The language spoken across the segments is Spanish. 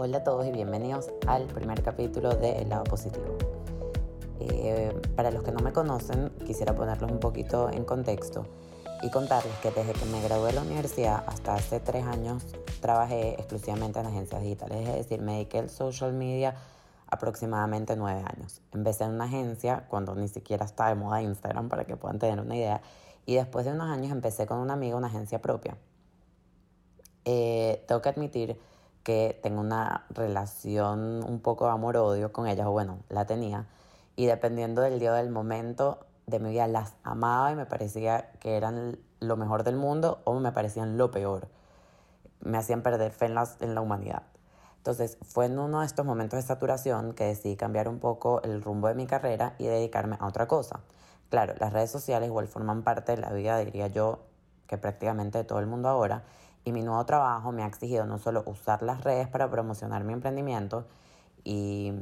Hola a todos y bienvenidos al primer capítulo de El lado positivo. Eh, para los que no me conocen, quisiera ponerlos un poquito en contexto y contarles que desde que me gradué de la universidad hasta hace tres años trabajé exclusivamente en agencias digitales, es decir, me dediqué al social media aproximadamente nueve años. Empecé en una agencia cuando ni siquiera estaba de moda Instagram para que puedan tener una idea y después de unos años empecé con una amiga una agencia propia. Eh, tengo que admitir que tengo una relación un poco amor-odio con ellas, o bueno, la tenía, y dependiendo del día o del momento de mi vida las amaba y me parecía que eran lo mejor del mundo o me parecían lo peor. Me hacían perder fe en la, en la humanidad. Entonces fue en uno de estos momentos de saturación que decidí cambiar un poco el rumbo de mi carrera y dedicarme a otra cosa. Claro, las redes sociales igual forman parte de la vida, diría yo, que prácticamente de todo el mundo ahora, y mi nuevo trabajo me ha exigido no solo usar las redes para promocionar mi emprendimiento, y,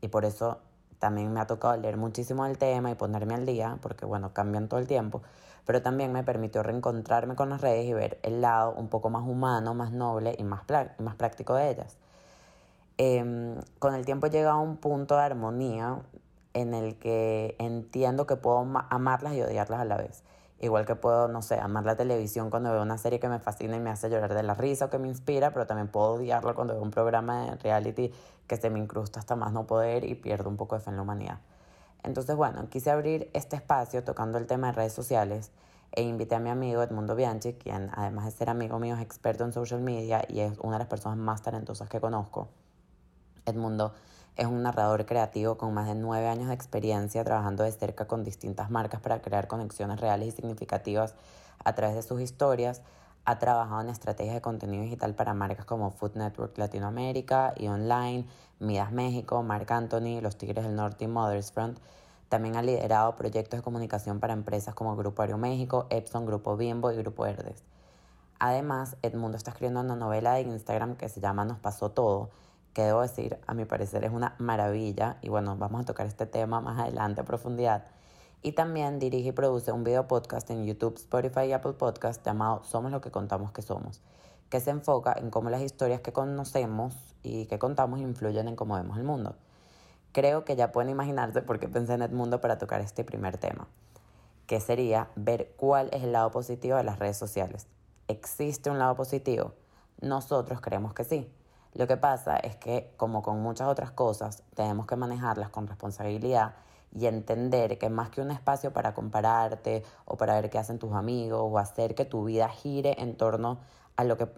y por eso también me ha tocado leer muchísimo del tema y ponerme al día, porque bueno, cambian todo el tiempo, pero también me permitió reencontrarme con las redes y ver el lado un poco más humano, más noble y más, y más práctico de ellas. Eh, con el tiempo he llegado a un punto de armonía en el que entiendo que puedo amarlas y odiarlas a la vez. Igual que puedo, no sé, amar la televisión cuando veo una serie que me fascina y me hace llorar de la risa o que me inspira, pero también puedo odiarlo cuando veo un programa de reality que se me incrusta hasta más no poder y pierdo un poco de fe en la humanidad. Entonces, bueno, quise abrir este espacio tocando el tema de redes sociales e invité a mi amigo Edmundo Bianchi, quien además de ser amigo mío es experto en social media y es una de las personas más talentosas que conozco. Edmundo es un narrador creativo con más de nueve años de experiencia trabajando de cerca con distintas marcas para crear conexiones reales y significativas a través de sus historias. Ha trabajado en estrategias de contenido digital para marcas como Food Network Latinoamérica y Online, Midas México, Marc Anthony, Los Tigres del Norte y Mothers Front. También ha liderado proyectos de comunicación para empresas como Grupo Aeroméxico, Epson, Grupo Bimbo y Grupo Herdes. Además, Edmundo está escribiendo una novela de Instagram que se llama Nos pasó todo, que debo decir, a mi parecer es una maravilla y bueno, vamos a tocar este tema más adelante a profundidad. Y también dirige y produce un video podcast en YouTube, Spotify y Apple Podcast llamado Somos lo que contamos que somos, que se enfoca en cómo las historias que conocemos y que contamos influyen en cómo vemos el mundo. Creo que ya pueden imaginarse por qué pensé en Edmundo para tocar este primer tema, que sería ver cuál es el lado positivo de las redes sociales. ¿Existe un lado positivo? Nosotros creemos que sí lo que pasa es que, como con muchas otras cosas, tenemos que manejarlas con responsabilidad y entender que más que un espacio para compararte o para ver qué hacen tus amigos o hacer que tu vida gire en torno a lo que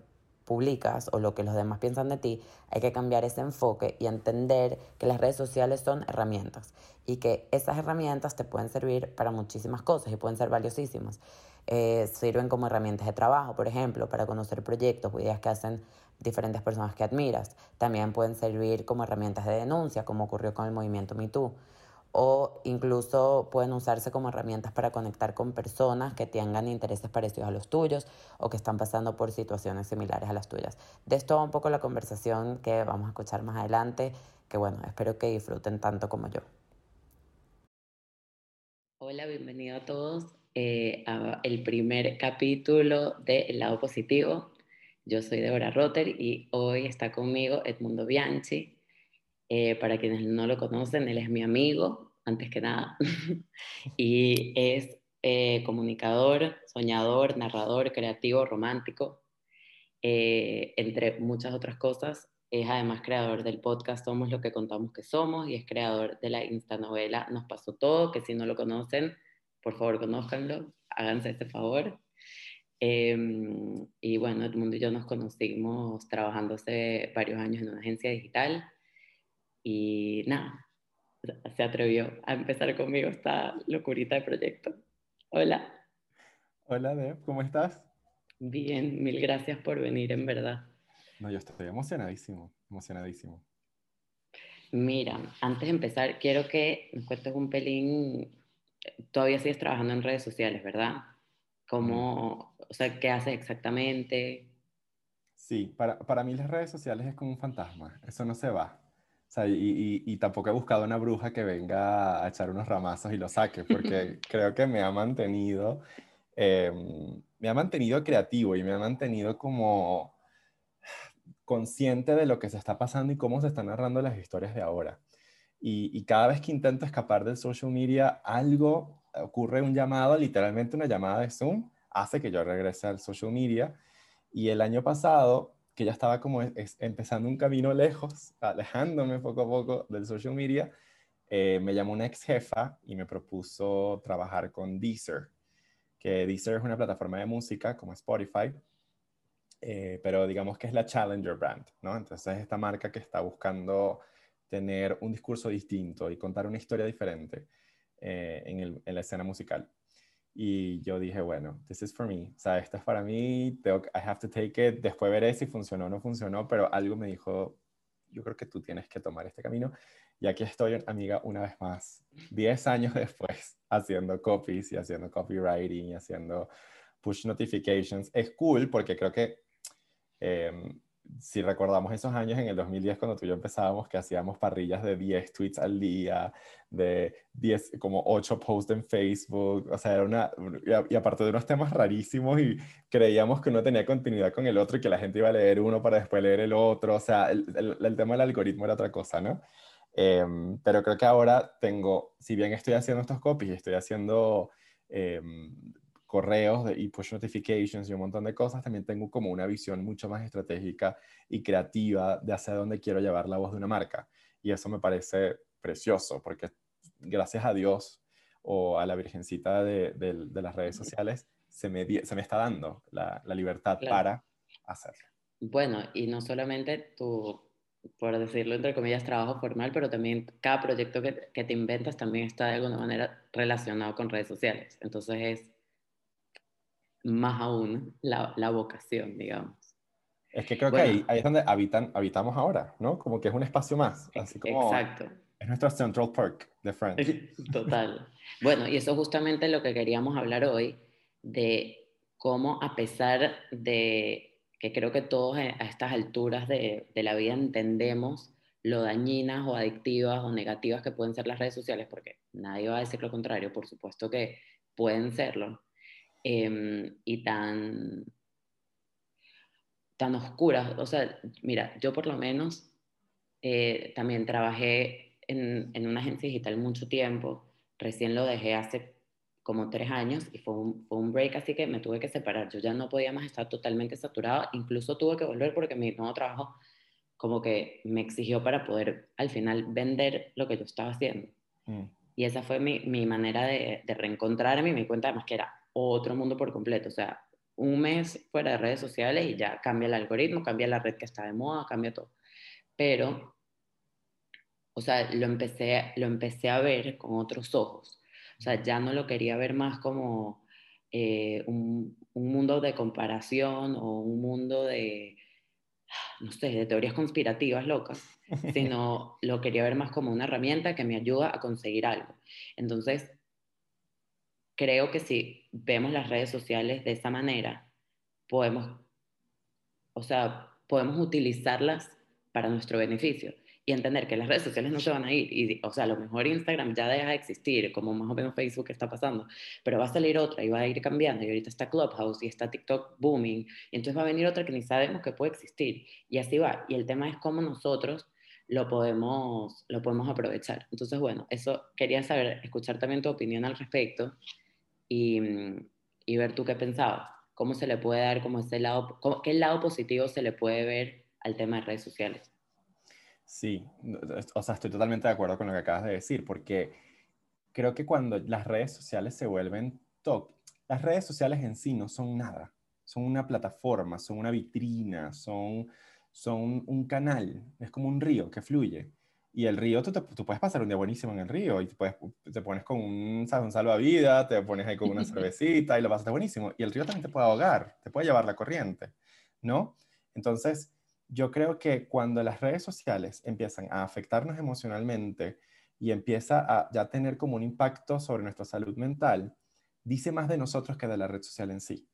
publicas o lo que los demás piensan de ti, hay que cambiar ese enfoque y entender que las redes sociales son herramientas y que esas herramientas te pueden servir para muchísimas cosas y pueden ser valiosísimas. Eh, sirven como herramientas de trabajo, por ejemplo, para conocer proyectos o ideas que hacen diferentes personas que admiras. También pueden servir como herramientas de denuncia, como ocurrió con el movimiento MeToo. O incluso pueden usarse como herramientas para conectar con personas que tengan intereses parecidos a los tuyos o que están pasando por situaciones similares a las tuyas. De esto va un poco la conversación que vamos a escuchar más adelante, que bueno, espero que disfruten tanto como yo. Hola, bienvenido a todos eh, al primer capítulo de El lado positivo. Yo soy Deborah Rotter y hoy está conmigo Edmundo Bianchi. Eh, para quienes no lo conocen, él es mi amigo, antes que nada, y es eh, comunicador, soñador, narrador, creativo, romántico, eh, entre muchas otras cosas. Es además creador del podcast Somos lo que contamos que somos y es creador de la instanovela Nos pasó todo, que si no lo conocen, por favor conózcanlo, háganse este favor. Em, y bueno, Edmundo y yo nos conocimos trabajando hace varios años en una agencia digital y nada, se atrevió a empezar conmigo esta locurita de proyecto. Hola. Hola, Deb, ¿cómo estás? Bien, mil gracias por venir, en verdad. No, yo estoy emocionadísimo, emocionadísimo. Mira, antes de empezar, quiero que me cuentes un pelín. Todavía sigues trabajando en redes sociales, ¿verdad? ¿Cómo, o sea, qué haces exactamente? Sí, para, para mí las redes sociales es como un fantasma, eso no se va. O sea, y, y, y, tampoco he buscado una bruja que venga a echar unos ramazos y lo saque, porque creo que me ha mantenido, eh, me ha mantenido creativo y me ha mantenido como consciente de lo que se está pasando y cómo se están narrando las historias de ahora. Y, cada vez que intento escapar del social media, algo ocurre, un llamado, literalmente una llamada de Zoom, hace que yo regrese al social media. Y el año pasado, que ya estaba como empezando un camino lejos, alejándome poco a poco del social media, eh, me llamó una ex jefa y me propuso trabajar con Deezer, que Deezer es una plataforma de música como Spotify, eh, pero digamos que es la Challenger Brand, ¿no? Entonces esta marca que está buscando tener un discurso distinto y contar una historia diferente eh, en, la escena musical. Y yo dije, bueno, this is for me. O sea, esto es para mí, tengo, I have to take it. Después veré si funcionó o no funcionó, pero algo me dijo, yo creo que tú tienes que tomar este camino. Y aquí estoy, amiga, una vez más, 10 años después, haciendo copies y haciendo copywriting y haciendo push notifications. Es cool porque creo que eh, si recordamos esos años en el 2010 cuando tú y yo empezábamos, que hacíamos parrillas de 10 tweets al día, de 10, como 8 posts en Facebook, o sea, era una, y, aparte de unos temas rarísimos y creíamos que uno tenía continuidad con el otro y que la gente iba a leer uno para después leer el otro, o sea, el, el, tema del algoritmo era otra cosa, ¿no? Em, pero creo que ahora tengo, si bien estoy haciendo estos copies estoy haciendo eh, correos y push notifications y un montón de cosas, también tengo como una visión mucho más estratégica y creativa de hacia dónde quiero llevar la voz de una marca. Y eso me parece precioso, porque gracias a Dios o a la Virgencita de, las redes sociales, se me, se me está dando la, libertad para hacerlo. Bueno, y no solamente tu, por decirlo entre comillas, trabajo formal, pero también cada proyecto que, que te inventas también está de alguna manera relacionado con redes sociales. Entonces es más aún la, la vocación, digamos. Es que creo que ahí, ahí, es donde habitan, habitamos ahora, ¿no? Como que es un espacio más. Así como exacto. Es nuestro Central Park de Friends. Total. bueno, y eso es justamente lo que queríamos hablar hoy, de cómo a pesar de que creo que todos a estas alturas de, de la vida entendemos lo dañinas o adictivas o negativas que pueden ser las redes sociales, porque nadie va a decir lo contrario, por supuesto que pueden serlo, Em, y tan, tan oscuras. O sea, mira, yo por lo menos eh, también trabajé en, en, una agencia digital mucho tiempo, recién lo dejé hace como tres años y fue un, fue un break, así que me tuve que separar. Yo ya no podía más estar totalmente saturada, incluso tuve que volver porque mi nuevo trabajo como que me exigió para poder al final vender lo que yo estaba haciendo. Mm. Y esa fue mi, mi manera de, de, reencontrarme y me di cuenta además que era otro mundo por completo. O sea, un mes fuera de redes sociales y ya cambia el algoritmo, cambia la red que está de moda, cambia todo. Pero, o sea, lo empecé, lo empecé a ver con otros ojos. O sea, ya no lo quería ver más como eh, un, un mundo de comparación o un mundo de, no sé, de teorías conspirativas locas, sino lo quería ver más como una herramienta que me ayuda a conseguir algo. Entonces, creo que si vemos las redes sociales de esa manera, podemos, o sea, podemos utilizarlas para nuestro beneficio y entender que las redes sociales no se van a ir. Y, o sea, a lo mejor Instagram ya deja de existir, como más o menos Facebook está pasando, pero va a salir otra y va a ir cambiando. Y ahorita está Clubhouse y está TikTok booming. Y entonces va a venir otra que ni sabemos que puede existir. Y así va. Y el tema es cómo nosotros lo podemos, lo podemos aprovechar. Entonces, bueno, eso quería saber, escuchar también tu opinión al respecto y, y ver tú qué pensabas. ¿Cómo se le puede dar como ese lado, qué lado positivo se le puede ver al tema de redes sociales? Sí, o sea, estoy totalmente de acuerdo con lo que acabas de decir, porque creo que cuando las redes sociales se vuelven top, las redes sociales en sí no son nada, son una plataforma, son una vitrina, son, son un canal, es como un río que fluye. Y el río, tú, tú, puedes pasar un día buenísimo en el río y te, puedes, te pones con un, un salvavidas, te pones ahí con una cervecita y lo pasas buenísimo. Y el río también te puede ahogar, te puede llevar la corriente, ¿no? Entonces, yo creo que cuando las redes sociales empiezan a afectarnos emocionalmente y empieza a ya tener como un impacto sobre nuestra salud mental, dice más de nosotros que de la red social en sí.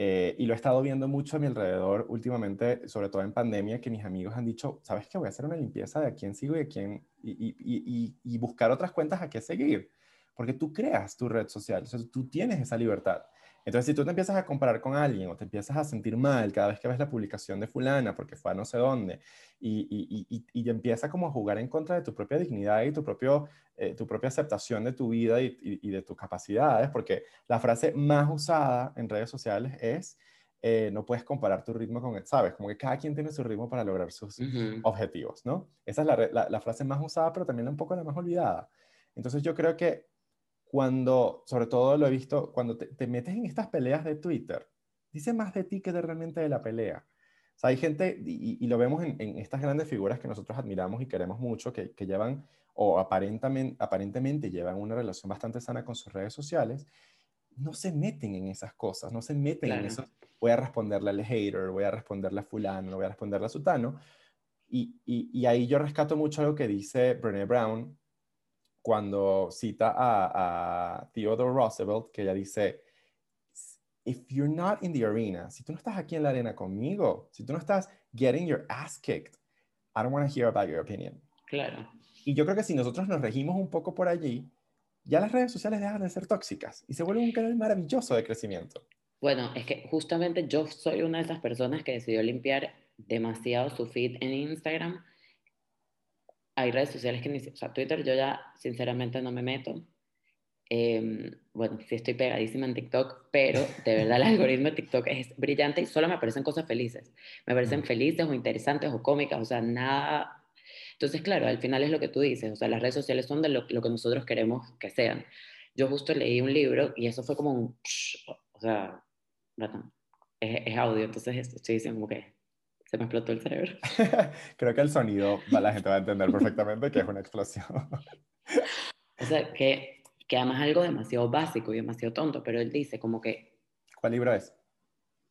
Eh, y lo he estado viendo mucho a mi alrededor últimamente, sobre todo en pandemia, que mis amigos han dicho, ¿sabes qué? Voy a hacer una limpieza de a quién sigo y, a quién, y, y, y, buscar otras cuentas a qué seguir. porque tú creas tu red social, o tú tienes esa libertad. Entonces, si tú te empiezas a comparar con alguien o te empiezas a sentir mal cada vez que ves la publicación de fulana porque fue a no sé dónde y, y, y, empieza como a jugar en contra de tu propia dignidad y tu, propio, eh, tu propia aceptación de tu vida y, de tus capacidades, porque la frase más usada en redes sociales es eh, no puedes comparar tu ritmo con ¿sabes? Como que cada quien tiene su ritmo para lograr sus objetivos, ¿no? Esa es la, la, frase más usada, pero también un poco la más olvidada. Entonces yo creo que cuando, sobre todo lo he visto, cuando te, metes en estas peleas de Twitter, dice más de ti que de realmente de la pelea. O sea, hay gente, y, lo vemos en, estas grandes figuras que nosotros admiramos y queremos mucho, que, llevan, o aparentemente, aparentemente llevan una relación bastante sana con sus redes sociales, no se meten en esas cosas, no se meten en eso. Voy a responderle al hater, voy a responderle a fulano, voy a responderle a sutano. Y, y, y ahí yo rescato mucho algo que dice Brené Brown, cuando cita a, Theodore Roosevelt, que ella dice, if you're not in the arena, si tú no estás aquí en la arena conmigo, si tú no estás getting your ass kicked, I don't want to hear about your opinion. Claro. Y yo creo que si nosotros nos regimos un poco por allí, ya las redes sociales dejan de ser tóxicas y se vuelven un canal maravilloso de crecimiento. Bueno, es que justamente yo soy una de esas personas que decidió limpiar demasiado su feed en Instagram hay redes sociales que ni o sea, Twitter yo ya sinceramente no me meto. Em, bueno, sí estoy pegadísima en TikTok, pero de verdad el algoritmo de TikTok es brillante y solo me aparecen cosas felices. Me parecen felices o interesantes o cómicas, o sea, nada. Entonces, claro, al final es lo que tú dices, o sea, las redes sociales son de lo, lo que nosotros queremos que sean. Yo justo leí un libro y eso fue como un, o sea, es, es audio, entonces estoy diciendo como que se me explotó el cerebro. Creo que el sonido la gente va a entender perfectamente que es una explosión. o sea, que, que además algo demasiado básico y demasiado tonto, pero él dice como que... ¿Cuál libro es?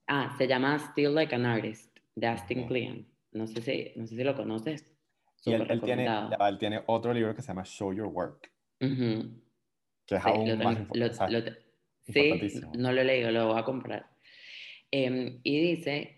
Ah, se llama Still Like an Artist, de Astin Kleon. No sé si, no sé si lo conoces. Y él, tiene, él, tiene, otro libro que se llama Show Your Work. Que es aún más importante. Sí, no lo he leído, lo voy a comprar. Em, y dice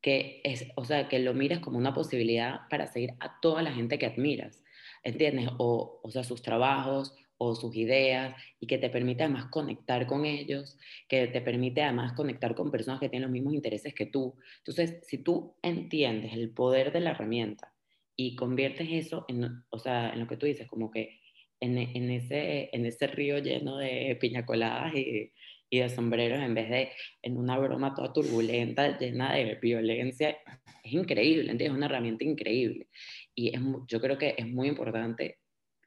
que es, o sea, que lo mires como una posibilidad para seguir a toda la gente que admiras, ¿entiendes? O, o sea, sus trabajos o sus ideas y que te permite además conectar con ellos, que te permite además conectar con personas que tienen los mismos intereses que tú. Entonces, si tú entiendes el poder de la herramienta y conviertes eso en, o sea, en lo que tú dices, como que en, en, ese, en ese río lleno de piñacoladas y, y de sombreros en vez de en una broma toda turbulenta, llena de violencia. Es increíble, ¿entiendes? Es una herramienta increíble. Y es, yo creo que es muy importante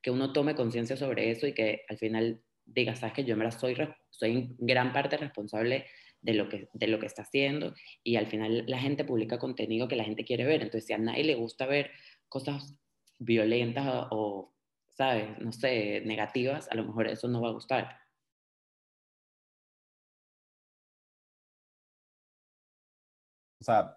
que uno tome conciencia sobre eso y que al final diga, sabes que yo me soy, soy en gran parte responsable de lo, que, de lo que está haciendo y al final la gente publica contenido que la gente quiere ver. Entonces, si a nadie le gusta ver cosas violentas o, o ¿sabes? No sé, negativas, a lo mejor eso no va a gustar. O sea,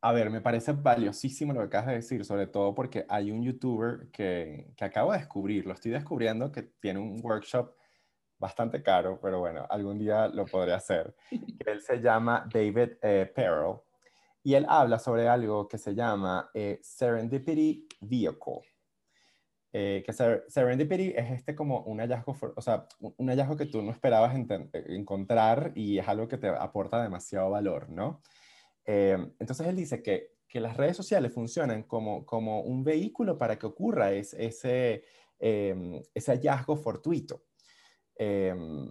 a ver, me parece valiosísimo lo que acabas de decir, sobre todo porque hay un youtuber que, que acabo de descubrir, lo estoy descubriendo, que tiene un workshop bastante caro, pero bueno, algún día lo podré hacer. Él se llama David eh, y él habla sobre algo que se llama eh, Serendipity Vehicle. Eh, que Serendipity es este como un hallazgo, o sea, un hallazgo que tú no esperabas encontrar y es algo que te aporta demasiado valor, ¿no? Eh, entonces él dice que, que, las redes sociales funcionan como, como un vehículo para que ocurra ese, em, ese hallazgo fortuito. Em,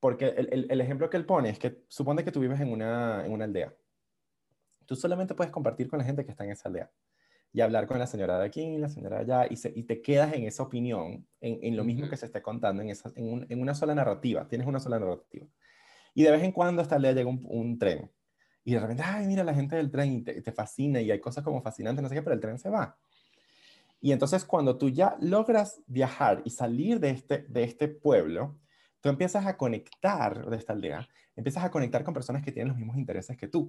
porque el, el, ejemplo que él pone es que supone que tú vives en una, en una aldea. Tú solamente puedes compartir con la gente que está en esa aldea y hablar con la señora de aquí, la señora de allá, y, y te quedas en esa opinión, en, en lo mismo que se esté contando, en, esa, en, en, una sola narrativa, tienes una sola narrativa. Y de vez en cuando hasta le llega un, un, tren, y de repente, ay, mira la gente del tren, y te, te, fascina, y hay cosas como fascinantes, no sé qué, pero el tren se va. Y entonces cuando tú ya logras viajar y salir de este, de este pueblo, tú empiezas a conectar de esta aldea, empiezas a conectar con personas que tienen los mismos intereses que tú.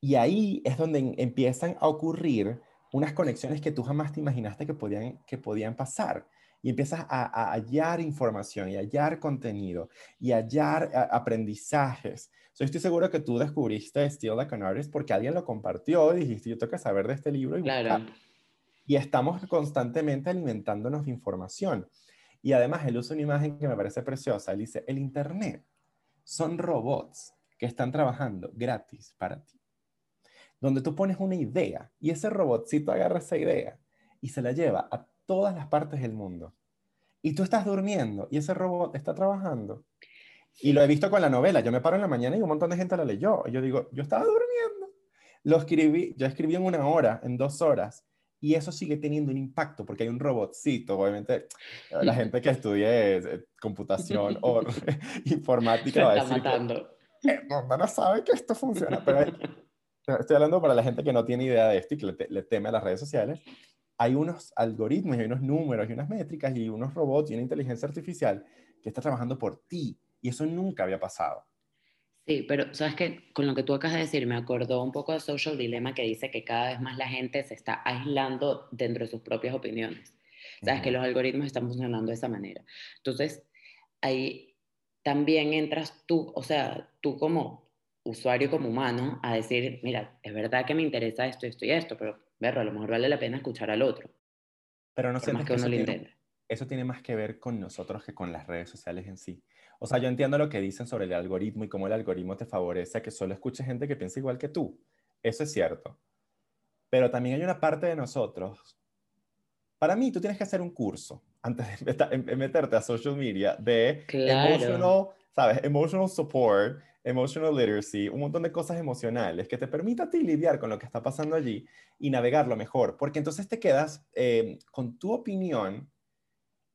Y ahí es donde empiezan a ocurrir unas conexiones que tú jamás te imaginaste que podían, que podían pasar. Y empiezas a, hallar información y hallar contenido y hallar aprendizajes. So, estoy seguro que tú descubriste Still Like an Artist porque alguien lo compartió y dijiste, yo tengo que saber de este libro. Y, claro. y estamos constantemente alimentándonos de información. Y además él usa una imagen que me parece preciosa. Él dice, el Internet son robots que están trabajando gratis para ti. Donde tú pones una idea y ese robotcito agarra esa idea y se la lleva a todas las partes del mundo. Y tú estás durmiendo y ese robot está trabajando. Y lo he visto con la novela. Yo me paro en la mañana y un montón de gente la leyó. Y yo digo, yo estaba durmiendo. Lo escribí, yo escribí en una hora, en dos horas. Y eso sigue teniendo un impacto porque hay un robotcito. Obviamente, la gente que estudie eh, computación o informática va a decir. Matando. Que, no, sabe que esto funciona. Pero estoy hablando para la gente que no tiene idea de esto y que le, le teme a las redes sociales hay unos algoritmos, hay unos números, y unas métricas y unos robots y una inteligencia artificial que está trabajando por ti. Y eso nunca había pasado. Sí, pero sabes que con lo que tú acabas de decir me acordó un poco de Social Dilemma que dice que cada vez más la gente se está aislando dentro de sus propias opiniones. Sabes que los algoritmos están funcionando de esa manera. Entonces, ahí también entras tú, o sea, tú como usuario, como humano, a decir, mira, es verdad que me interesa esto, esto y esto, pero verlo, a lo mejor vale la pena escuchar al otro. Pero no sé que, uno lo intente. Eso tiene más que ver con nosotros que con las redes sociales en sí. O sea, yo entiendo lo que dicen sobre el algoritmo y cómo el algoritmo te favorece a que solo escuches gente que piensa igual que tú. Eso es cierto. Pero también hay una parte de nosotros. Para mí, tú tienes que hacer un curso antes de meterte a social media de emotional, ¿sabes? Emotional support, emotional literacy, un montón de cosas emocionales que te permita a ti lidiar con lo que está pasando allí y navegarlo mejor. Porque entonces te quedas eh, con tu opinión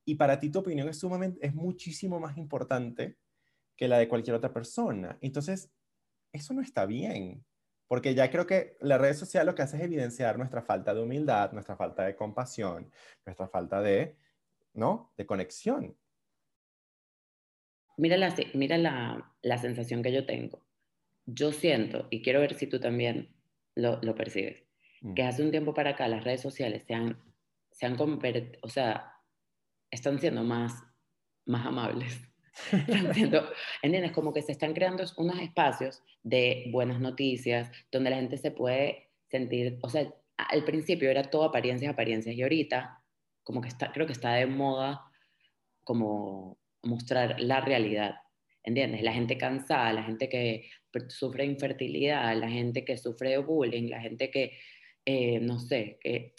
y para ti tu opinión es sumamente, es muchísimo más importante que la de cualquier otra persona. Entonces, eso no está bien, porque ya creo que la red social lo que hace es evidenciar nuestra falta de humildad, nuestra falta de compasión, nuestra falta de, ¿no? De conexión. Mira la, mira la, la sensación que yo tengo. Yo siento, y quiero ver si tú también lo, lo percibes, mm. que hace un tiempo para acá las redes sociales se han, se han convertido, o sea, están siendo más, más amables. Están siendo, ¿entiendes? Como que se están creando unos espacios de buenas noticias donde la gente se puede sentir, o sea, al principio era todo apariencias, apariencias y ahorita como que está, creo que está de moda como mostrar la realidad, ¿entiendes? La gente cansada, la gente que sufre infertilidad, la gente que sufre bullying, la gente que, eh, no sé, que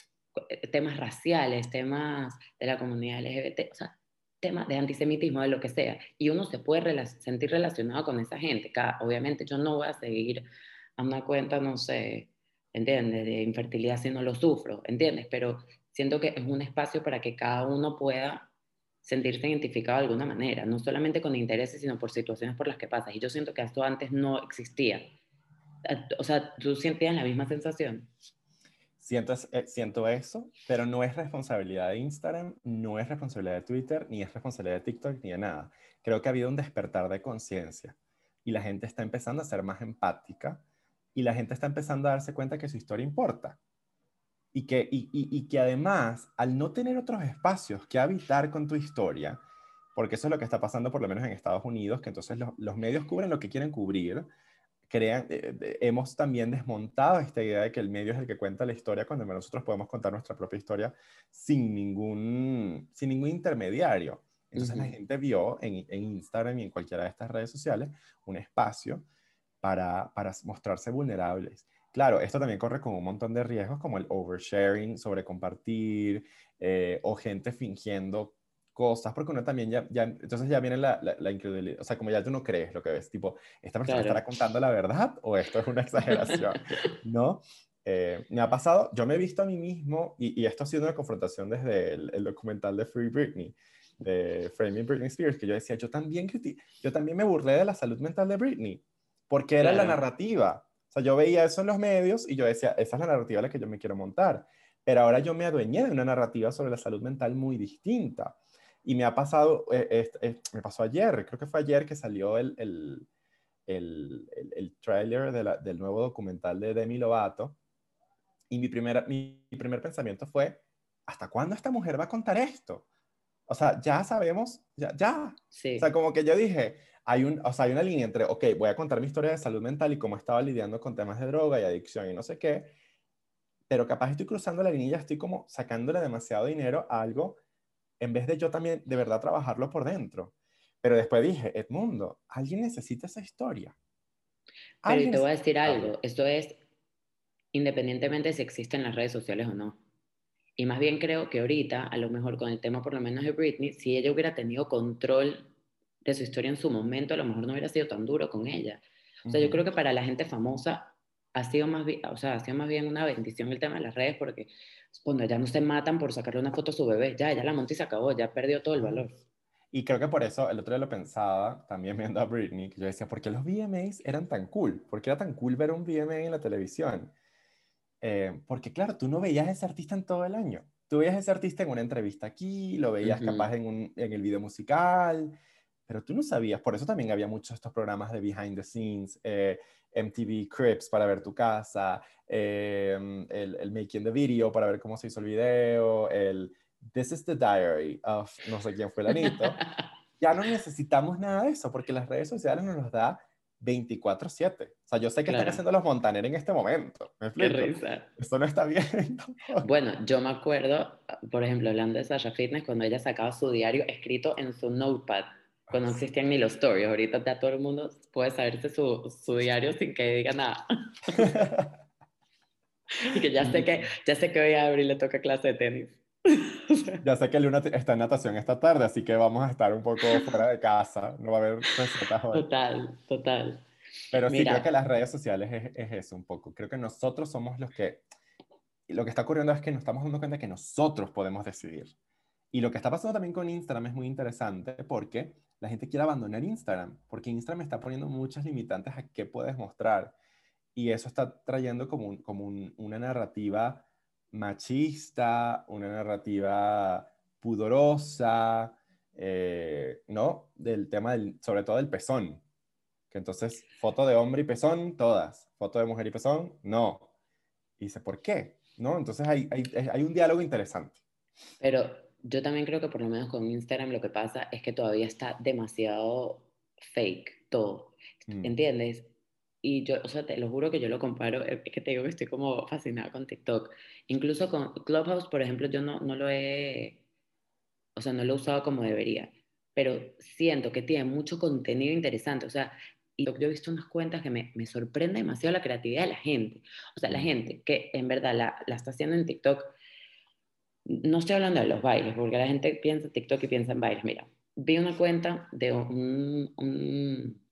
eh, temas raciales, temas de la comunidad LGBT, o sea, temas de antisemitismo, de lo que sea, y uno se puede sentir relacionado con esa gente. obviamente yo no voy a seguir a una cuenta, no sé, ¿entiendes? De infertilidad si no lo sufro, ¿entiendes? Pero siento que es un espacio para que cada uno pueda sentirse identificado de alguna manera, no solamente con intereses, sino por situaciones por las que pasa. Y yo siento que esto antes no existía. O sea, ¿tú sentías la misma sensación? Siento, eh, siento eso, pero no es responsabilidad de Instagram, no es responsabilidad de Twitter, ni es responsabilidad de TikTok, ni de nada. Creo que ha habido un despertar de conciencia y la gente está empezando a ser más empática y la gente está empezando a darse cuenta que su historia importa. Y que, y, y, que además, al no tener otros espacios que habitar con tu historia, porque eso es lo que está pasando por lo menos en Estados Unidos, que entonces los, los medios cubren lo que quieren cubrir, crean, eh, hemos también desmontado esta idea de que el medio es el que cuenta la historia cuando nosotros podemos contar nuestra propia historia sin ningún, sin ningún intermediario. Entonces la gente vio en, en, Instagram y en cualquiera de estas redes sociales un espacio para, para mostrarse vulnerables. Claro, esto también corre con un montón de riesgos como el oversharing, sobre compartir eh, o gente fingiendo cosas, porque uno también ya, ya entonces ya viene la, la, incredulidad, o sea, como ya tú no crees lo que ves, tipo, ¿esta persona estará contando la verdad o esto es una exageración? ¿No? Eh, me ha pasado, yo me he visto a mí mismo, y, y esto ha sido una confrontación desde el, documental de Free Britney, de Framing Britney Spears, que yo decía, yo también, yo también me burlé de la salud mental de Britney, porque era la narrativa. O sea, yo veía eso en los medios y yo decía, esa es la narrativa a la que yo me quiero montar. Pero ahora yo me adueñé de una narrativa sobre la salud mental muy distinta. Y me ha pasado, eh, eh, me pasó ayer, creo que fue ayer que salió el, el, el, el, trailer del nuevo documental de Demi Lovato. Y mi, primera, mi, primer pensamiento fue, ¿hasta cuándo esta mujer va a contar esto? O sea, ya sabemos, ya, ya. Sí. O sea, como que yo dije, hay, un, o sea, hay una línea entre, ok, voy a contar mi historia de salud mental y cómo estaba lidiando con temas de droga y adicción y no sé qué, pero capaz estoy cruzando la línea y estoy como sacándole demasiado dinero a algo en vez de yo también de verdad trabajarlo por dentro. Pero después dije, Edmundo, alguien necesita esa historia. Pero te voy a decir algo, esto es independientemente si existen las redes sociales o no. Y más bien creo que ahorita, a lo mejor con el tema por lo menos de Britney, si ella hubiera tenido control de su historia en su momento, a lo mejor no hubiera sido tan duro con ella. O sea, yo creo que para la gente famosa ha sido más o sea, ha sido más bien una bendición el tema de las redes porque cuando ya no se matan por sacarle una foto a su bebé, ya, ya la monta y se acabó, ya perdió todo el valor. Y creo que por eso, el otro día lo pensaba, también viendo a Britney, que yo decía, ¿por qué los VMAs eran tan cool? ¿Por qué era tan cool ver un VMA en la televisión? Eh, porque claro, tú no veías a ese artista en todo el año. Tú veías a ese artista en una entrevista aquí, lo veías capaz en, un, en el video musical, pero tú no sabías. Por eso también había muchos estos programas de behind the scenes, eh, MTV Crips para ver tu casa, em, el, el, making the video para ver cómo se hizo el video, el This is the diary of no sé quién fue el anito. ya no necesitamos nada de eso porque las redes sociales nos los da 24/7. O sea, yo sé que están haciendo los Montaner en este momento. ¿Me? Qué Eso no está bien. bueno, yo me acuerdo, por ejemplo, hablando de Sasha Fitness, cuando ella sacaba su diario escrito en su notepad, cuando no existían ni los stories. Ahorita ya todo el mundo puede saberse su, su diario sin que diga nada. y que ya sé que, ya sé que hoy a Abril le toca clase de tenis. ya sé que Luna está en natación esta tarde, así que vamos a estar un poco fuera de casa. No va a haber recetas hoy. Total, total. Pero sí, creo que las redes sociales es, es, eso un poco. Creo que nosotros somos los que... Lo que está ocurriendo es que nos estamos dando cuenta que nosotros podemos decidir. Y lo que está pasando también con Instagram es muy interesante porque la gente quiere abandonar Instagram, porque Instagram está poniendo muchas limitantes a qué puedes mostrar. Y eso está trayendo como, como una narrativa machista, una narrativa pudorosa, eh, ¿no? Del tema, del, sobre todo del pezón. Que entonces, foto de hombre y pezón, todas. Foto de mujer y pezón, no. Y dice, ¿por qué? ¿No? Entonces hay, hay, hay un diálogo interesante. Pero yo también creo que por lo menos con Instagram lo que pasa es que todavía está demasiado fake todo. Mm. ¿Entiendes? Y yo, o sea, te lo juro que yo lo comparo, es que te digo que estoy como fascinada con TikTok. Incluso con Clubhouse, por ejemplo, yo no, no lo he, o sea, no lo he usado como debería, pero siento que tiene mucho contenido interesante. O sea, y yo he visto unas cuentas que me, me sorprende demasiado la creatividad de la gente. O sea, la gente que en verdad la, la está haciendo en TikTok, no estoy hablando de los bailes, porque la gente piensa en TikTok y piensa en bailes. Mira, vi una cuenta de un, un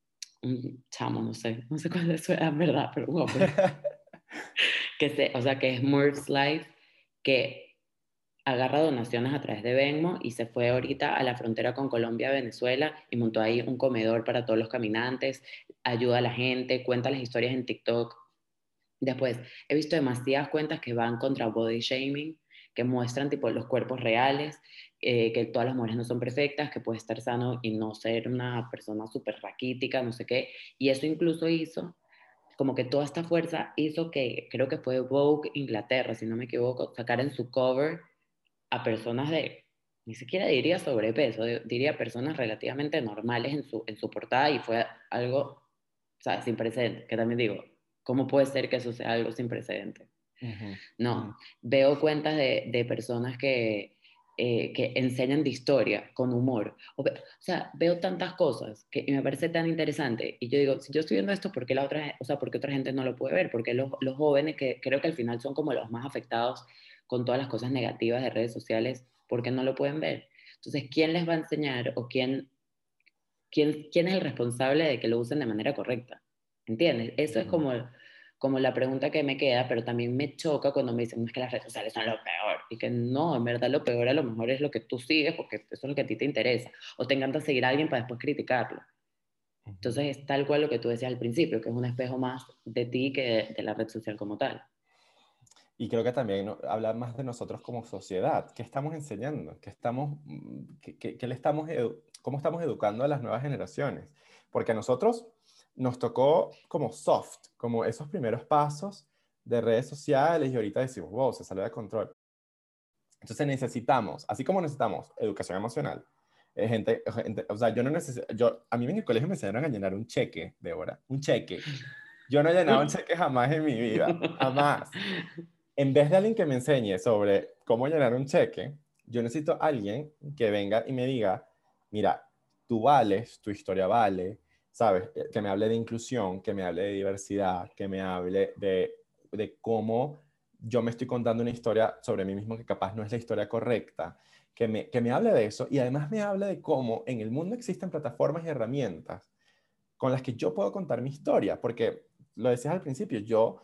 un chamo, no sé, no sé cuál es su edad, verdad, pero un que se, o sea, que es Murph's Life, que agarra donaciones a través de Venmo y se fue ahorita a la frontera con Colombia, Venezuela y montó ahí un comedor para todos los caminantes, ayuda a la gente, cuenta las historias en TikTok. Después, he visto demasiadas cuentas que van contra body shaming, que muestran tipo los cuerpos reales, eh, que todas las mujeres no son perfectas, que puede estar sano y no ser una persona súper raquítica, no sé qué. Y eso incluso hizo, como que toda esta fuerza hizo que, creo que fue Vogue Inglaterra, si no me equivoco, sacar en su cover a personas de, ni siquiera diría sobrepeso, diría personas relativamente normales en su, en su portada y fue algo, o sin precedente, que también digo, ¿cómo puede ser que eso sea algo sin precedente? No, veo cuentas de, de personas que, eh, que enseñan de historia con humor. O, sea, veo tantas cosas que me parece tan interesante. Y yo digo, si yo estoy viendo esto, ¿por qué, la otra, o sea, ¿por otra gente no lo puede ver? Porque los, los jóvenes, que creo que al final son como los más afectados con todas las cosas negativas de redes sociales, ¿por qué no lo pueden ver? Entonces, ¿quién les va a enseñar o quién, quién, quién es el responsable de que lo usen de manera correcta? ¿Entiendes? Eso es como como la pregunta que me queda, pero también me choca cuando me dicen, es que las redes sociales son lo peor. Y que no, en verdad lo peor a lo mejor es lo que tú sigues porque eso es lo que a ti te interesa. O te encanta seguir a alguien para después criticarlo. Entonces es tal cual lo que tú decías al principio, que es un espejo más de ti que de, la red social como tal. Y creo que también habla más de nosotros como sociedad. ¿Qué estamos enseñando? ¿Qué estamos, qué, qué le estamos ¿Cómo estamos educando a las nuevas generaciones? Porque a nosotros nos tocó como soft, como esos primeros pasos de redes sociales y ahorita decimos, wow, se salió de control. Entonces necesitamos, así como necesitamos educación emocional, eh, gente, o sea, yo no necesito, yo, a mí en el colegio me enseñaron a llenar un cheque, de hora, un cheque. Yo no he llenado un cheque jamás en mi vida, jamás. En vez de alguien que me enseñe sobre cómo llenar un cheque, yo necesito alguien que venga y me diga, mira, tú vales, tu historia vale, ¿sabes? Que me hable de inclusión, que me hable de diversidad, que me hable de, de cómo yo me estoy contando una historia sobre mí mismo que capaz no es la historia correcta, que me, que me hable de eso y además me hable de cómo en el mundo existen plataformas y herramientas con las que yo puedo contar mi historia, porque lo decías al principio, yo,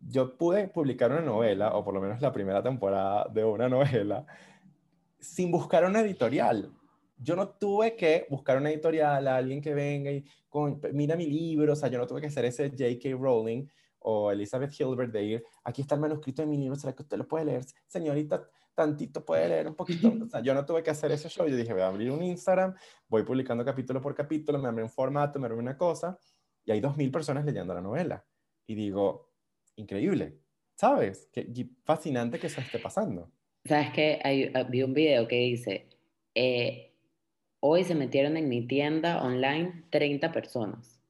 yo pude publicar una novela, o por lo menos la primera temporada de una novela, sin buscar una editorial. Yo no tuve que buscar una editorial, a alguien que venga y con, mira mi libro, o sea, yo no tuve que hacer ese J.K. Rowling o Elizabeth Hilbert de ir, aquí está el manuscrito de mi libro, ¿será que usted lo puede leer? Señorita, tantito puede leer un poquito. O sea, yo no tuve que hacer ese show. Yo dije, voy a abrir un Instagram, voy publicando capítulo por capítulo, me abrí un formato, me abrí una cosa, y hay dos mil personas leyendo la novela. Y digo, increíble, ¿sabes? Qué fascinante que eso esté pasando. ¿Sabes que ah, Vi un video que dice, eh, hoy se metieron en mi tienda online 30 personas.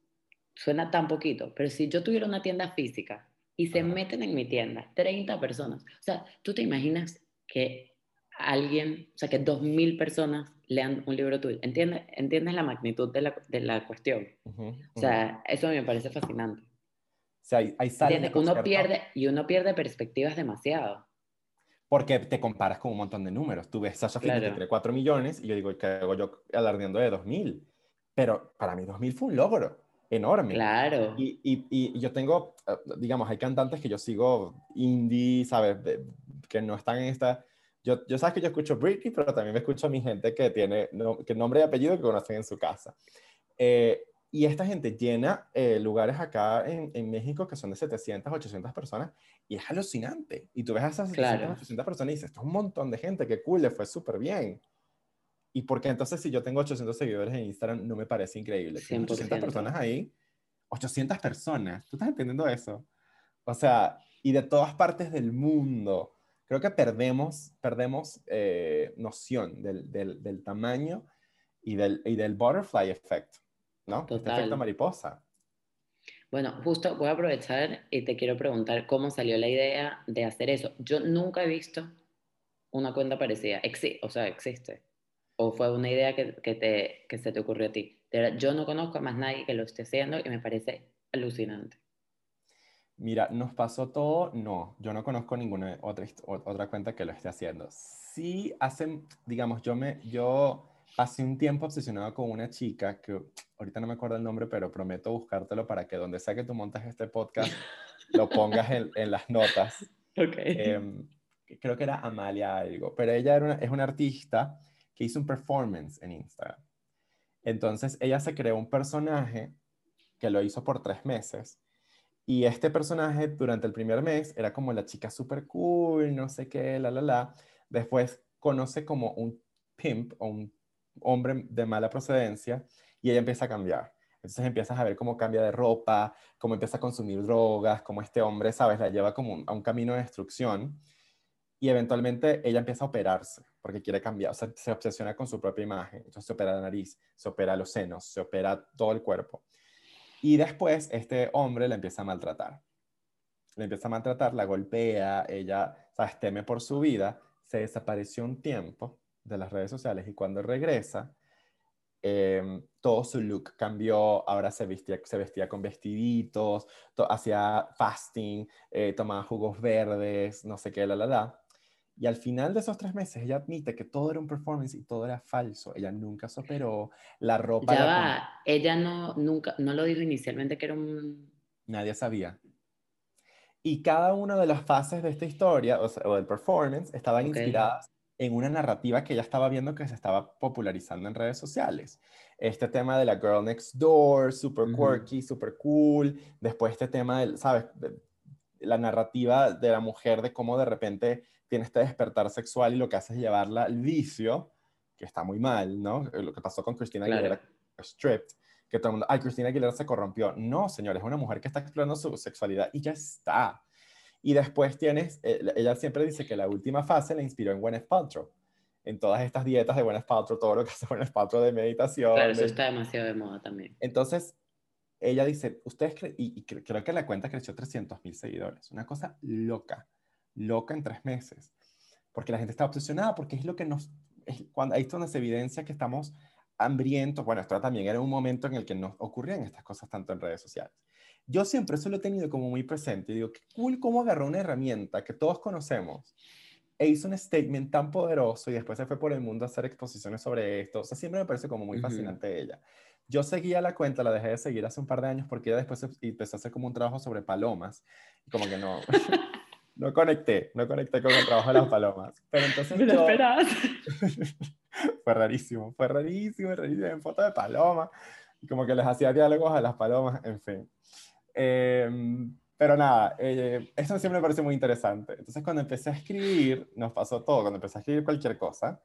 Suena tan poquito, pero si yo tuviera una tienda física y se meten en mi tienda 30 personas, o sea, tú te imaginas que alguien, o sea, que dos mil personas lean un libro tuyo. ¿Entiendes, ¿Entiendes la magnitud de la, de la cuestión? O sea, eso me parece fascinante. O sea, hay, hay uno pierde Y uno pierde perspectivas demasiado. Porque te comparas con un montón de números. Tú ves Sasha claro. que tiene 4 millones y yo digo, ¿qué hago yo alardeando de 2000? Pero para mí 2000 fue un logro enorme. Claro. Y, y, y, yo tengo, eh, digamos, hay cantantes que yo sigo indie, ¿sabes? que no están en esta... Yo, yo sabes que yo escucho Britney, pero también me escucho a mi gente que tiene no, que nombre y apellido que conocen en su casa. Eh, y esta gente llena eh, lugares acá en, en, México que son de 700, 800 personas y es alucinante. Y tú ves a esas 700, 800 personas y dices, esto es un montón de gente, qué cool, le fue súper bien. ¿Y porque entonces si yo tengo 800 seguidores en Instagram no me parece increíble? 800 personas ahí, 800 personas, ¿tú estás entendiendo eso? O sea, y de todas partes del mundo creo que perdemos, perdemos eh, noción del, del, del, tamaño y del, y del butterfly effect, ¿no? Este Total. efecto mariposa. Bueno, justo voy a aprovechar y te quiero preguntar cómo salió la idea de hacer eso. Yo nunca he visto una cuenta parecida. Exi o sea, existe. ¿O fue una idea que, que, te, que se te ocurrió a ti? Yo no conozco a más nadie que lo esté haciendo y me parece alucinante. Mira, ¿nos pasó todo? No, yo no conozco ninguna otra, otra cuenta que lo esté haciendo. Sí hacen, digamos, yo me, yo hace un tiempo obsesionado con una chica que ahorita no me acuerdo el nombre, pero prometo buscártelo para que donde sea que tú montas este podcast, lo pongas en, en las notas. Ok. Em, creo que era Amalia algo, pero ella era una, es una artista que hizo un performance en Instagram. Entonces ella se creó un personaje que lo hizo por tres meses y este personaje durante el primer mes era como la chica super cool, no sé qué, la, la, la. Después conoce como un pimp o un hombre de mala procedencia y ella empieza a cambiar. Entonces empiezas a ver cómo cambia de ropa, cómo empieza a consumir drogas, cómo este hombre, sabes, la lleva como a un camino de destrucción. Y eventualmente ella empieza a operarse porque quiere cambiar, o sea, se obsesiona con su propia imagen. Entonces se opera la nariz, se opera los senos, se opera todo el cuerpo. Y después este hombre la empieza a maltratar. Le empieza a maltratar, la golpea, ella, ¿sabes? Teme por su vida, se desapareció un tiempo de las redes sociales y cuando regresa, em, todo su look cambió, ahora se vestía, se vestía con vestiditos, hacía fasting, eh, tomaba jugos verdes, no sé qué, la, la, la. Y al final de esos tres meses, ella admite que todo era un performance y todo era falso. Ella nunca se operó, la ropa... Ya va, ella no, nunca, no lo dijo inicialmente que era un... Nadie sabía. Y cada una de las fases de esta historia, o, del performance, estaban inspiradas en una narrativa que ella estaba viendo que se estaba popularizando en redes sociales. Este tema de la girl next door, super quirky, super cool. Después este tema del, ¿sabes? la narrativa de la mujer, de cómo de repente tiene este despertar sexual y lo que hace es llevarla al vicio, que está muy mal, ¿no? Eh, lo que pasó con Cristina Aguilera, stripped, que todo el mundo, ay, Cristina Aguilera se corrompió. No, señores, es una mujer que está explorando su sexualidad y ya está. Y después tienes, eh, ella siempre dice que la última fase la inspiró en Gwyneth Paltrow. En todas estas dietas de Gwyneth Paltrow, todo lo que hace Gwyneth Paltrow de meditación. Claro, eso está demasiado de moda también. Entonces, ella dice, ustedes, y, y, creo que la cuenta creció 300 mil seguidores, una cosa loca, loca en tres meses. porque la gente está obsesionada, porque es lo que nos, es cuando ahí es donde se evidencia que estamos hambrientos. Bueno, esto también era un momento en el que nos ocurrían estas cosas tanto en redes sociales. Yo siempre eso lo he tenido como muy presente. Digo, qué cool cómo agarró una herramienta que todos conocemos e hizo un statement tan poderoso y después se fue por el mundo a hacer exposiciones sobre esto. O sea, siempre me parece como muy fascinante ella. Yo seguía la cuenta, la dejé de seguir hace un par de años porque ella después empezó a hacer como un trabajo sobre palomas. Y como que no, no conecté, no conecté con el trabajo de las palomas. Pero entonces ¿Me yo... fue rarísimo, fue rarísimo, rarísimo, en foto de palomas. Y como que les hacía diálogos a las palomas, en fin. Eh, pero nada, eh, esto siempre me parece muy interesante. Entonces, cuando empecé a escribir, nos pasó todo, cuando empecé a escribir cualquier cosa,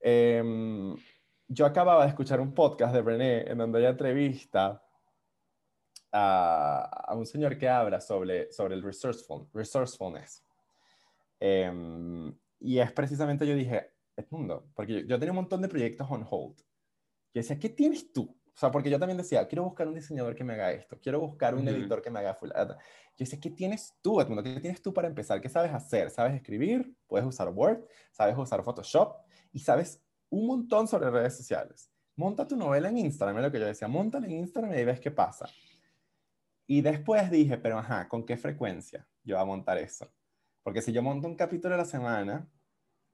em, yo acababa de escuchar un podcast de Brené en donde ella entrevista a, a un señor que habla sobre, sobre el resourceful, resourcefulness. Em, y es precisamente, yo dije, mundo porque yo, yo, tenía un montón de proyectos on hold. Y decía, ¿qué tienes tú? O sea, porque yo también decía, quiero buscar un diseñador que me haga esto, quiero buscar un editor que me haga full. Yo decía, ¿qué tienes tú, Edmundo? ¿Qué tienes tú para empezar? ¿Qué sabes hacer? ¿Sabes escribir? ¿Puedes usar Word? ¿Sabes usar Photoshop? Y sabes un montón sobre redes sociales. Monta tu novela en Instagram, es lo que yo decía, montala en Instagram y ves qué pasa. Y después dije, pero ajá, ¿con qué frecuencia yo voy a montar eso? Porque si yo monto un capítulo a la semana,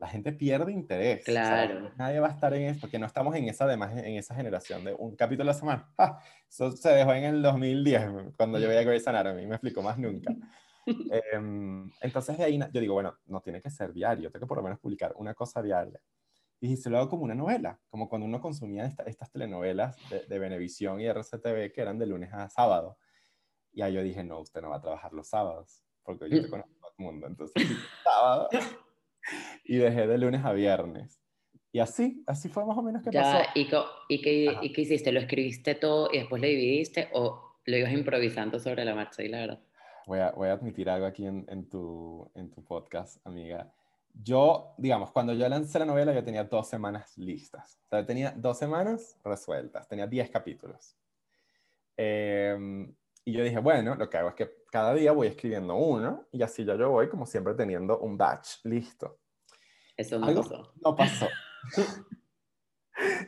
la gente pierde interés. Claro. nadie va a estar en eso, porque no estamos en esa, además, en esa generación de un capítulo a la semana. ¡Ah! Eso se dejó en el 2010, cuando yo veía Grey's Anatomy, me explico más nunca. Em, entonces de ahí yo digo, bueno, no tiene que ser diario, tengo que por lo menos publicar una cosa diaria. Y se lo hago como una novela, como cuando uno consumía estas telenovelas de, de Venevisión y RCTV que eran de lunes a sábado. Y ahí yo dije, no, usted no va a trabajar los sábados, porque yo te conozco todo el mundo. Entonces, sábado y dejé de lunes a viernes. Y así, así fue más o menos que ya, pasó. ¿y, y, qué, ¿Y qué hiciste? ¿Lo escribiste todo y después lo dividiste o lo ibas improvisando sobre la marcha? Y la verdad. Voy a, voy a admitir algo aquí en, en, tu, en tu podcast, amiga. Yo, digamos, cuando yo lancé la novela, yo tenía dos semanas listas. O sea, tenía dos semanas resueltas, tenía diez capítulos. Eh, y yo dije, bueno, lo que hago es que cada día voy escribiendo uno y así ya yo voy como siempre teniendo un batch listo. Eso no pasó. No pasó.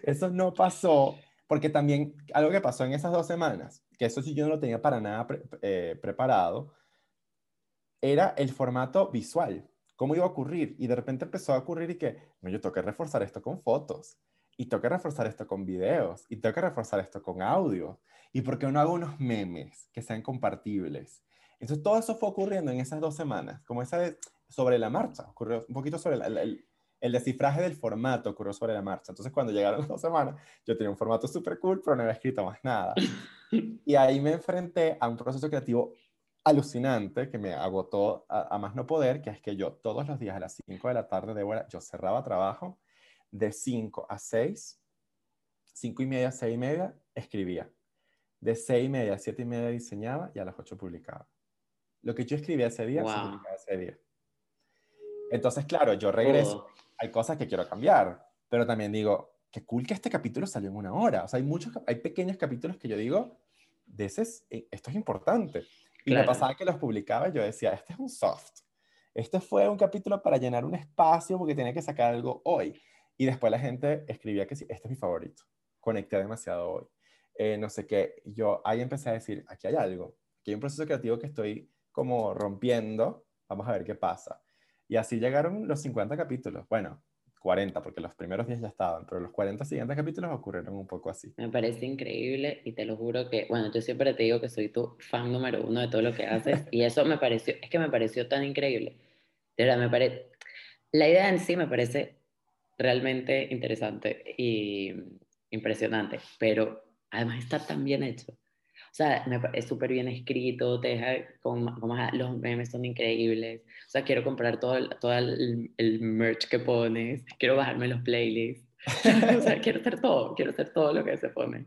eso no pasó porque también algo que pasó en esas dos semanas, que eso sí yo no lo tenía para nada eh, preparado, era el formato visual. ¿Cómo iba a ocurrir? Y de repente empezó a ocurrir y que, no, yo tengo que reforzar esto con fotos y tengo que reforzar esto con videos, y tengo que reforzar esto con audio, y porque no hago unos memes que sean compartibles. Entonces todo eso fue ocurriendo en esas dos semanas, como esa de, sobre la marcha, ocurrió un poquito sobre el, el, descifraje del formato ocurrió sobre la marcha. Entonces cuando llegaron las dos semanas, yo tenía un formato súper cool, pero no había escrito más nada. Y ahí me enfrenté a un proceso creativo alucinante que me agotó a, a más no poder, que es que yo todos los días a las 5 de la tarde de hora, yo cerraba trabajo de 5 a 6, 5 y media, 6 y media, escribía. De 6 y media a 7 y media diseñaba y a las 8 publicaba. Lo que yo escribía ese día, se publicaba ese día. Entonces, claro, yo regreso. Hay cosas que quiero cambiar, pero también digo, qué cool que este capítulo salió en una hora. O sea, hay muchos, hay pequeños capítulos que yo digo, de ese eh, esto es importante. Y me pasaba que los publicaba y yo decía, este es un soft. Este fue un capítulo para llenar un espacio porque tenía que sacar algo hoy. Y después la gente escribía que sí, este es mi favorito, conecté demasiado hoy. Eh, no sé qué, yo ahí empecé a decir, aquí hay algo, aquí hay un proceso creativo que estoy como rompiendo, vamos a ver qué pasa. Y así llegaron los 50 capítulos, bueno, 40, porque los primeros 10 ya estaban, pero los 40 siguientes capítulos ocurrieron un poco así. Me parece increíble y te lo juro que, bueno, yo siempre te digo que soy tu fan número uno de todo lo que haces y eso me pareció, es que me pareció tan increíble. De verdad, me parece, la idea en sí me parece realmente interesante y impresionante, pero además está tan bien hecho. O sea, es súper bien escrito, te deja con, los memes son increíbles. O sea, quiero comprar todo, todo el, el, merch que pones, quiero bajarme los playlists. o sea, quiero hacer todo, quiero hacer todo lo que se pone.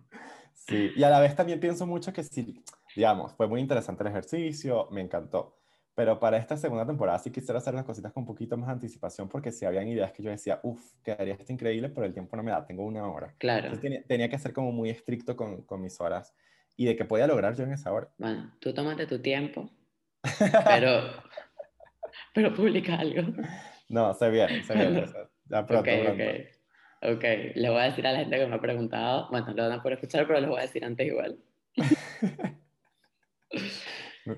Sí, y a la vez también pienso mucho que sí, digamos, fue muy interesante el ejercicio, me encantó. Pero para esta segunda temporada sí quisiera hacer las cositas con un poquito más de anticipación porque si habían ideas que yo decía, uff, quedaría esto increíble, pero el tiempo no me da, tengo una hora. Claro. Entonces tenía, que ser como muy estricto con, con, mis horas y de que podía lograr yo en esa hora. Bueno, tú tómate tu tiempo, pero, pero publica algo. No, se viene, se viene. ya pronto, okay, pronto. Okay. ok, le voy a decir a la gente que me ha preguntado, bueno, lo van a poder escuchar, pero les voy a decir antes igual.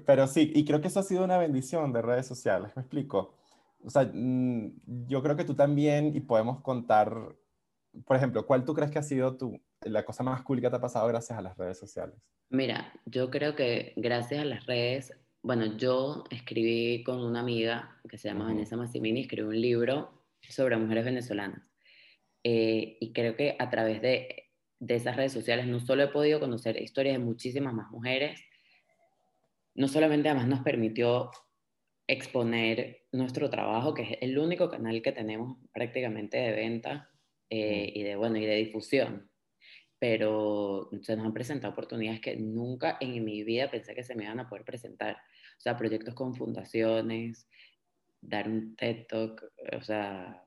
pero sí, y creo que eso ha sido una bendición de redes sociales, me explico. O sea, mm, yo creo que tú también, y podemos contar, por ejemplo, ¿cuál tú crees que ha sido tu, la cosa más cool que te ha pasado gracias a las redes sociales? Mira, yo creo que gracias a las redes, bueno, yo escribí con una amiga que se llama Vanessa Massimini, escribí un libro sobre mujeres venezolanas. Eh, y creo que a través de, de esas redes sociales no solo he podido conocer historias de muchísimas más mujeres, no solamente además nos permitió exponer nuestro trabajo, que es el único canal que tenemos prácticamente de venta eh, y, de, bueno, y de difusión. Pero se nos han presentado oportunidades que nunca en mi vida pensé que se me iban a poder presentar. O sea, proyectos con fundaciones, dar un TED Talk, o sea,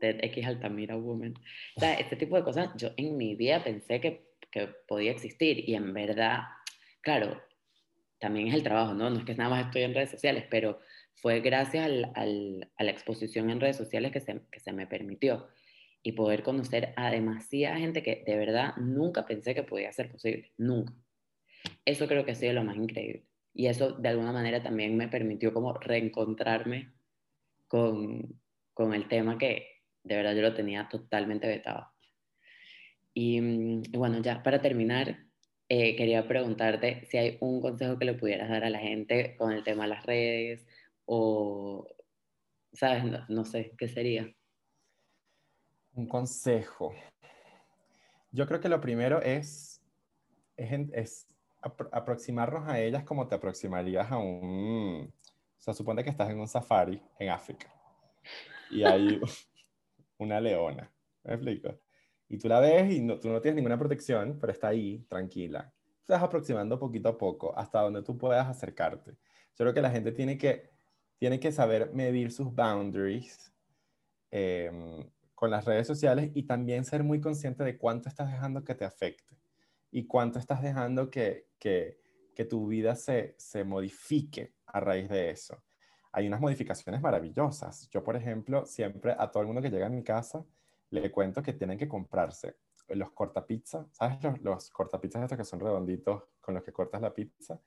TEDx Altamira Woman. O sea, este tipo de cosas yo en mi vida pensé que, que podía existir y en verdad, claro, también es el trabajo, ¿no? No es que nada más estoy en redes sociales, pero fue gracias al, al, a la exposición en redes sociales que se, que se me permitió y poder conocer a demasiada gente que de verdad nunca pensé que podía ser posible, nunca. Eso creo que ha sido lo más increíble. Y eso de alguna manera también me permitió como reencontrarme con, con el tema que de verdad yo lo tenía totalmente vetado. Y, mm, y bueno, ya para terminar, eh, quería preguntarte si hay un consejo que le pudieras dar a la gente con el tema de las redes o, ¿sabes? No, sé, ¿qué sería? Un consejo. Yo creo que lo primero es, es, aproximarnos a ellas como te aproximarías a un... O sea, supone que estás en un safari en África y hay una leona. ¿Me explico? Y tú la ves y no, tú no tienes ninguna protección, pero está ahí, tranquila. Te vas aproximando poquito a poco hasta donde tú puedas acercarte. Yo creo que la gente tiene que, tiene que saber medir sus boundaries em, con las redes sociales y también ser muy consciente de cuánto estás dejando que te afecte y cuánto estás dejando que, que, que tu vida se, se modifique a raíz de eso. Hay unas modificaciones maravillosas. Yo, por ejemplo, siempre a todo el mundo que llega a mi casa, le cuento que tienen que comprarse los cortapizzas, ¿sabes? Los, los cortapizzas estos que son redonditos con los que cortas la pizza.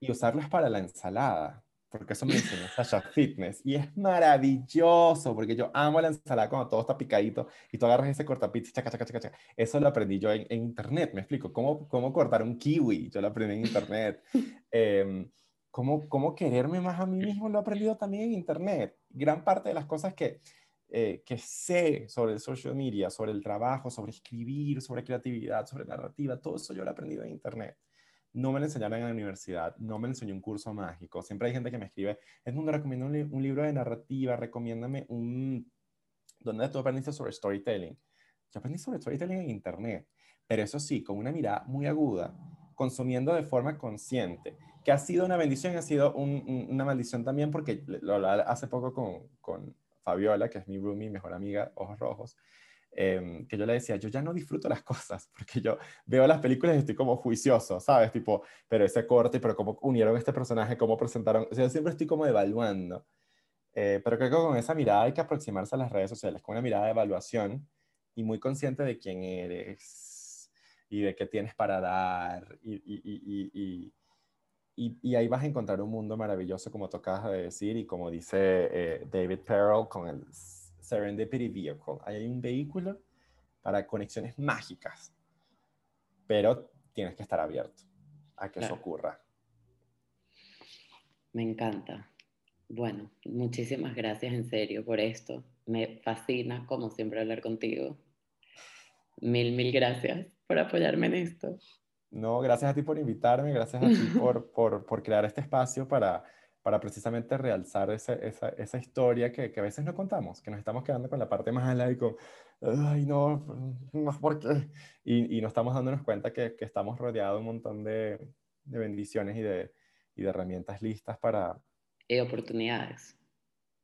Y usarlos para la ensalada, porque eso me enseñó Sasha Fitness. Y es maravilloso, porque yo amo la ensalada cuando todo está picadito y tú agarras ese cortapizza chaca, chaca, chaca, chaca. Eso lo aprendí yo en, internet, me explico. ¿Cómo, ¿Cómo cortar un kiwi? Yo lo aprendí en internet. eh, ¿cómo, ¿Cómo quererme más a mí mismo? Lo he aprendido también en internet. Gran parte de las cosas que eh, que sé sobre el social media, sobre el trabajo, sobre escribir, sobre creatividad, sobre narrativa, todo eso yo lo he aprendido en internet. No me lo enseñaron en la universidad, no me lo enseñó un curso mágico. Siempre hay gente que me escribe, es mundo recomiendo un, libro de narrativa, recomiéndame un... ¿Dónde tú aprendiste sobre storytelling? Yo aprendí sobre storytelling en internet, pero eso sí, con una mirada muy aguda, consumiendo de forma consciente, que ha sido una bendición, ha sido una maldición también, porque lo hablaba hace poco con, con Fabiola, que es mi roomie, mejor amiga, ojos rojos, em, que yo le decía, yo ya no disfruto las cosas, porque yo veo las películas y estoy como juicioso, ¿sabes? Tipo, pero ese corte, pero cómo unieron este personaje, cómo presentaron, o sea, siempre estoy como evaluando. Eh, pero creo que con esa mirada hay que aproximarse a las redes sociales, con una mirada de evaluación y muy consciente de quién eres y de qué tienes para dar y, y, y, y y, ahí vas a encontrar un mundo maravilloso, como tocas de decir, y como dice eh, David Perel con el Serendipity Vehicle. hay un vehículo para conexiones mágicas, pero tienes que estar abierto a que eso ocurra. Me encanta. Bueno, muchísimas gracias en serio por esto. Me fascina, como siempre, hablar contigo. Mil, mil gracias por apoyarme en esto. No, gracias a ti por invitarme, gracias a ti por, por, por crear este espacio para, para precisamente realzar esa, esa, esa historia que, que, a veces no contamos, que nos estamos quedando con la parte mala y con, ay, no, no, ¿por qué? Y, y no estamos dándonos cuenta que, que estamos rodeados de un montón de, de bendiciones y de, y de herramientas listas para... Y oportunidades.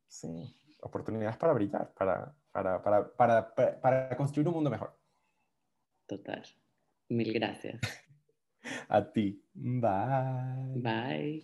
Sí, oportunidades para brillar, para, para, para, para, para construir un mundo mejor. Total. Mil gracias. A ti. Bye. Bye.